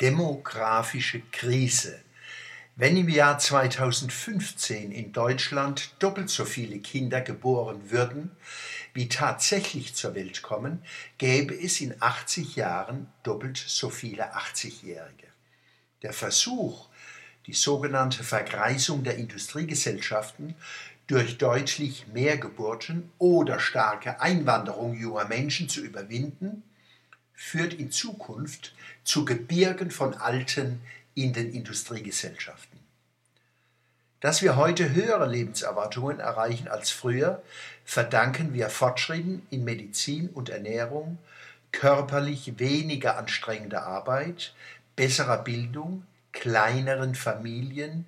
demografische Krise. Wenn im Jahr 2015 in Deutschland doppelt so viele Kinder geboren würden, wie tatsächlich zur Welt kommen, gäbe es in 80 Jahren doppelt so viele 80-Jährige. Der Versuch, die sogenannte Vergreisung der Industriegesellschaften durch deutlich mehr Geburten oder starke Einwanderung junger Menschen zu überwinden, führt in Zukunft zu Gebirgen von Alten in den Industriegesellschaften. Dass wir heute höhere Lebenserwartungen erreichen als früher, verdanken wir Fortschritten in Medizin und Ernährung, körperlich weniger anstrengender Arbeit, besserer Bildung, kleineren Familien,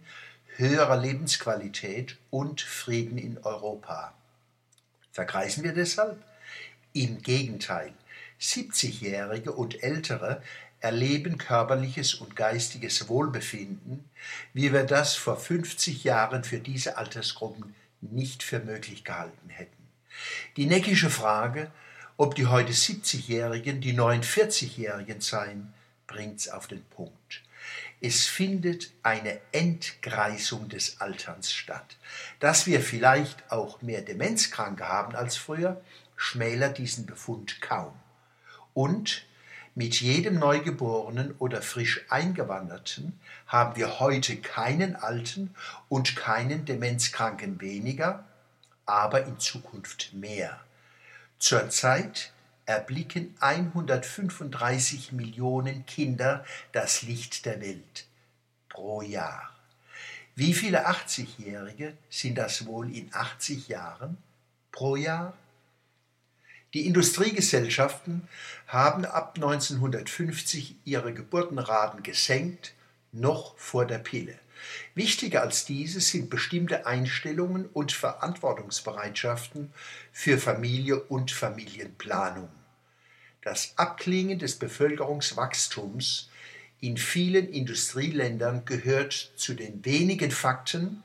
höherer Lebensqualität und Frieden in Europa. Vergreisen wir deshalb? Im Gegenteil, 70-Jährige und Ältere erleben körperliches und geistiges Wohlbefinden, wie wir das vor 50 Jahren für diese Altersgruppen nicht für möglich gehalten hätten. Die neckische Frage, ob die heute 70-Jährigen die neuen 40-Jährigen seien, bringt's auf den Punkt. Es findet eine Entgreisung des Alterns statt. Dass wir vielleicht auch mehr Demenzkranke haben als früher, schmälert diesen Befund kaum. Und mit jedem Neugeborenen oder frisch Eingewanderten haben wir heute keinen Alten und keinen Demenzkranken weniger, aber in Zukunft mehr. Zurzeit erblicken 135 Millionen Kinder das Licht der Welt pro Jahr. Wie viele 80-Jährige sind das wohl in 80 Jahren pro Jahr? Die Industriegesellschaften haben ab 1950 ihre Geburtenraten gesenkt, noch vor der Pille. Wichtiger als diese sind bestimmte Einstellungen und Verantwortungsbereitschaften für Familie und Familienplanung. Das Abklingen des Bevölkerungswachstums in vielen Industrieländern gehört zu den wenigen Fakten,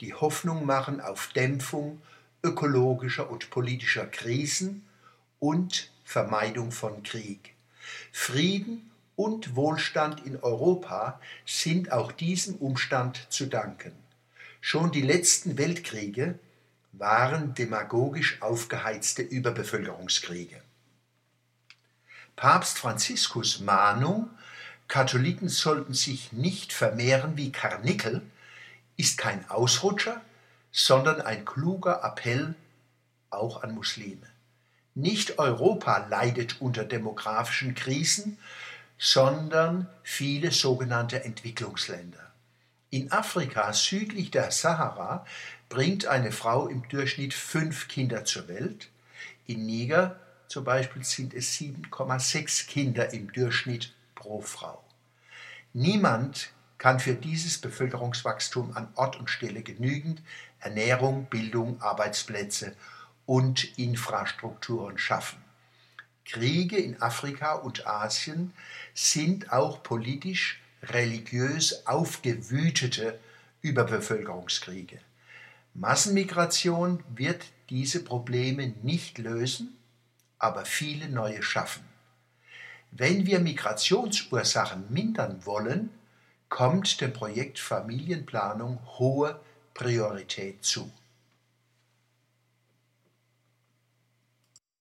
die Hoffnung machen auf Dämpfung ökologischer und politischer Krisen und Vermeidung von Krieg. Frieden und Wohlstand in Europa sind auch diesem Umstand zu danken. Schon die letzten Weltkriege waren demagogisch aufgeheizte Überbevölkerungskriege. Papst Franziskus Mahnung, Katholiken sollten sich nicht vermehren wie Karnickel, ist kein Ausrutscher, sondern ein kluger Appell auch an Muslime. Nicht Europa leidet unter demografischen Krisen, sondern viele sogenannte Entwicklungsländer. In Afrika südlich der Sahara bringt eine Frau im Durchschnitt fünf Kinder zur Welt. In Niger zum Beispiel sind es 7,6 Kinder im Durchschnitt pro Frau. Niemand kann für dieses Bevölkerungswachstum an Ort und Stelle genügend Ernährung, Bildung, Arbeitsplätze und Infrastrukturen schaffen. Kriege in Afrika und Asien sind auch politisch, religiös aufgewütete Überbevölkerungskriege. Massenmigration wird diese Probleme nicht lösen, aber viele neue schaffen. Wenn wir Migrationsursachen mindern wollen, kommt dem Projekt Familienplanung hohe Priorität zu.